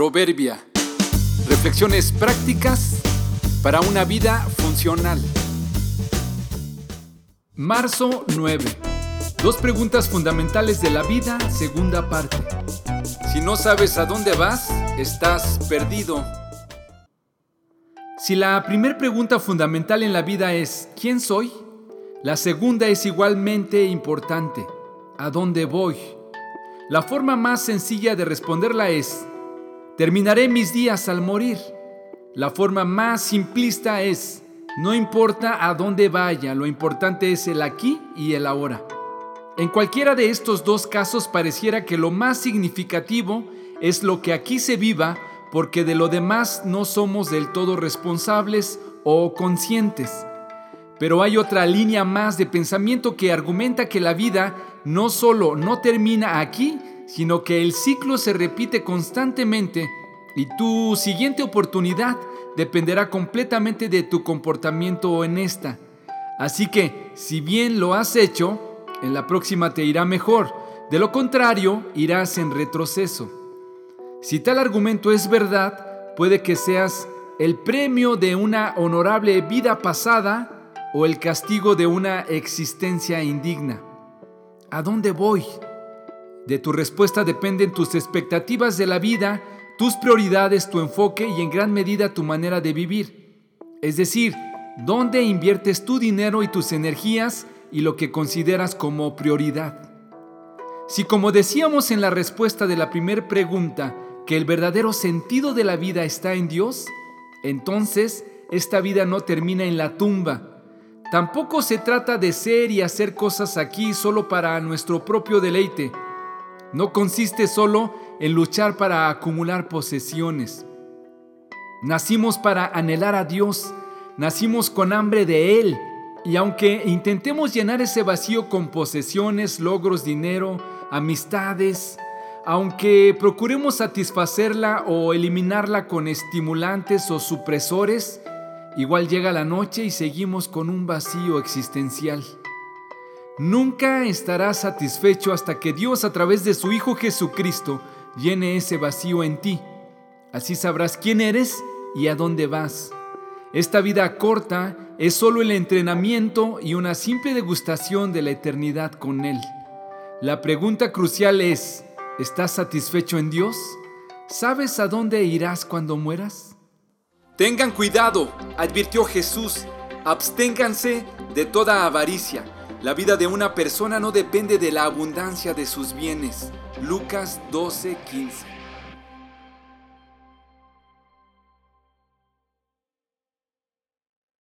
Proverbia. Reflexiones prácticas para una vida funcional. Marzo 9. Dos preguntas fundamentales de la vida, segunda parte. Si no sabes a dónde vas, estás perdido. Si la primera pregunta fundamental en la vida es ¿quién soy? La segunda es igualmente importante. ¿A dónde voy? La forma más sencilla de responderla es Terminaré mis días al morir. La forma más simplista es, no importa a dónde vaya, lo importante es el aquí y el ahora. En cualquiera de estos dos casos pareciera que lo más significativo es lo que aquí se viva porque de lo demás no somos del todo responsables o conscientes. Pero hay otra línea más de pensamiento que argumenta que la vida no solo no termina aquí, sino que el ciclo se repite constantemente y tu siguiente oportunidad dependerá completamente de tu comportamiento en esta. Así que, si bien lo has hecho, en la próxima te irá mejor, de lo contrario irás en retroceso. Si tal argumento es verdad, puede que seas el premio de una honorable vida pasada o el castigo de una existencia indigna. ¿A dónde voy? De tu respuesta dependen tus expectativas de la vida, tus prioridades, tu enfoque y en gran medida tu manera de vivir. Es decir, dónde inviertes tu dinero y tus energías y lo que consideras como prioridad. Si como decíamos en la respuesta de la primera pregunta, que el verdadero sentido de la vida está en Dios, entonces esta vida no termina en la tumba. Tampoco se trata de ser y hacer cosas aquí solo para nuestro propio deleite, no consiste solo en luchar para acumular posesiones. Nacimos para anhelar a Dios, nacimos con hambre de Él, y aunque intentemos llenar ese vacío con posesiones, logros, dinero, amistades, aunque procuremos satisfacerla o eliminarla con estimulantes o supresores, igual llega la noche y seguimos con un vacío existencial. Nunca estarás satisfecho hasta que Dios a través de su Hijo Jesucristo llene ese vacío en ti. Así sabrás quién eres y a dónde vas. Esta vida corta es solo el entrenamiento y una simple degustación de la eternidad con Él. La pregunta crucial es, ¿estás satisfecho en Dios? ¿Sabes a dónde irás cuando mueras? Tengan cuidado, advirtió Jesús, absténganse de toda avaricia la vida de una persona no depende de la abundancia de sus bienes. Lucas 12:15